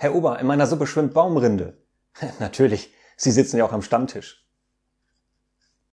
Herr Ober, in meiner Suppe schwimmt Baumrinde. Natürlich, Sie sitzen ja auch am Stammtisch.